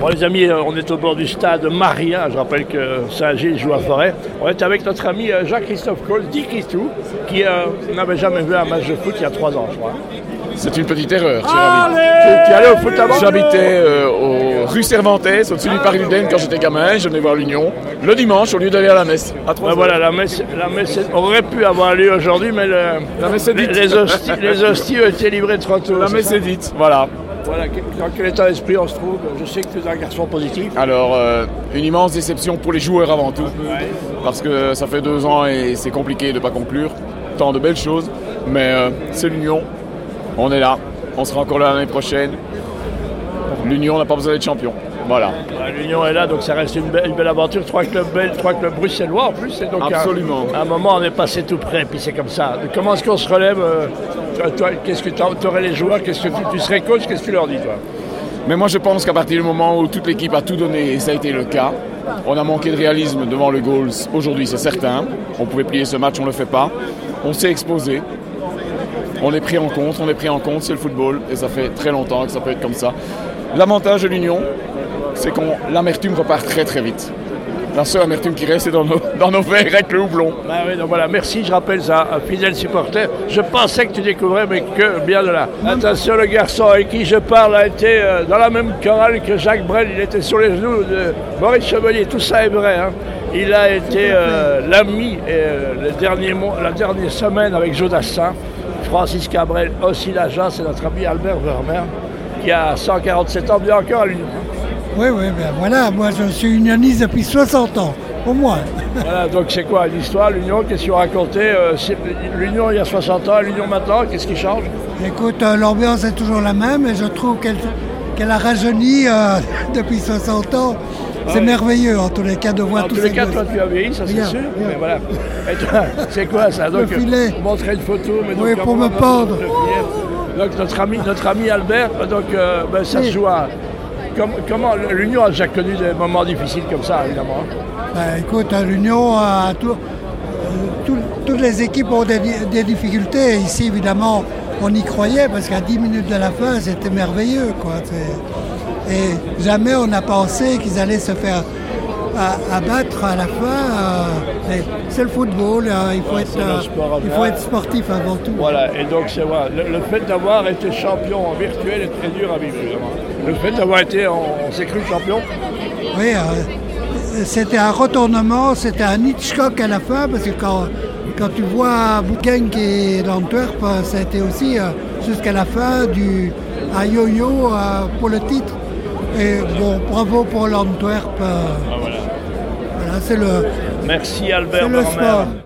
Bon les amis, euh, on est au bord du stade Maria. Je rappelle que Saint-Gilles joue à Forêt. On est avec notre ami euh, Jacques-Christophe Cole, dit Christou, qui euh, n'avait jamais vu un match de foot il y a trois ans, je crois. C'est une petite erreur. Tu, es allé au foot avant J'habitais euh, au rue Cervantes, au-dessus du Paris Luden quand j'étais gamin. Je venais voir l'Union le dimanche au lieu d'aller à la messe. À 3 Ben voilà, la messe, la messe aurait pu avoir lieu aujourd'hui, mais le- La messe est les, dite. les hosties, les hosties ont été livrées trop tôt. La messe est dite, voilà. Voilà, dans quel état d'esprit on se trouve Je sais que tu es un garçon positif. Alors, euh, une immense déception pour les joueurs avant tout, parce que ça fait deux ans et c'est compliqué de ne pas conclure. Tant de belles choses, mais euh, c'est l'Union. On est là, on sera encore là l'année prochaine. L'Union n'a pas besoin d'être champion. Voilà. Voilà, L'Union est là, donc ça reste une belle, une belle aventure. Trois clubs belges, trois clubs bruxellois en plus. Et donc à- Absolument. À, un moment, on est passé tout près, puis c'est comme ça. Comment est-ce qu'on se relève euh, Qu'est-ce que tu aurais les joueurs Qu'est-ce que tu, tu serais coach Qu'est-ce que tu leur dis, toi? Mais moi je pense qu'à partir du moment où toute l'équipe a tout donné, et ça a été le cas, on a manqué de réalisme devant le goal aujourd'hui, c'est certain. On pouvait plier ce match, on ne le fait pas. On s'est exposé. On est pris en compte, on est pris en compte, c'est le football, et ça fait très longtemps que ça peut être comme ça. L'avantage de l'Union, c'est qu'on l'amertume repart très très vite. La seule amertume qui reste, dans nos, dans nos verres avec le houblon. Ben oui, donc voilà, merci, je rappelle ça, un fidèle supporter. Je pensais que tu découvrais, mais que bien de là. Attention, le garçon avec qui je parle a été euh, dans la même chorale que Jacques Brel, il était sur les genoux de Maurice Chevalier, tout ça est vrai. hein. Il a été euh, l'ami et euh, le dernier mois- la dernière semaine avec Jodassin. Francis Cabrel, aussi l'agent, c'est notre ami Albert Vermeer, qui a 147 ans, bien encore à l'Union. Oui, oui, ben voilà, moi je suis unioniste depuis 60 ans, au moins. Voilà, donc c'est quoi l'histoire, l'Union Qu'est-ce qu'ils ont raconté euh, L'Union il y a 60 ans, l'Union maintenant, qu'est-ce qui change? Écoute, euh, l'ambiance est toujours la même et je trouve qu'elle a rajeuni euh, depuis 60 ans. C'est oui. merveilleux en tous les cas de voir En tous tous ces les cas, toi tu as vieilli, ça c'est sûr. bien. Mais voilà. Et toi, c'est quoi ça Donc, montrer une photo. Mais Oui, donc, pour comment me pendre. Donc notre ami, notre ami Albert, donc ben, ça se Oui. joue à. Comme- comment l'Union a déjà connu des moments difficiles comme ça, évidemment. Ben, écoute, euh, l'Union a tout- euh, tout- toutes les équipes ont des, difficultés. Ici, évidemment, on y croyait parce qu'à 10 minutes de la fin, c'était merveilleux. Quoi. Et jamais on n'a pensé qu'ils allaient se faire a- abattre à la fin. euh, C'est le football, euh, il, faut Ouais, être, euh, il à faut être sportif avant tout. Voilà, et donc c'est voilà, le, le fait d'avoir été champion en virtuel est très dur à vivre. Le fait d'avoir été, on, on s'est cru champion, Oui, c'était un retournement, c'était un Hitchcock à la fin, parce que quand, quand tu vois Bouquin qui est d'Antwerp, ça a été aussi euh, jusqu'à la fin du un yo-yo euh, pour le titre. Et bon, bravo pour l'Antwerp. euh, Ah, voilà. voilà, c'est le, Merci c'est Albert le Vermeer. sport.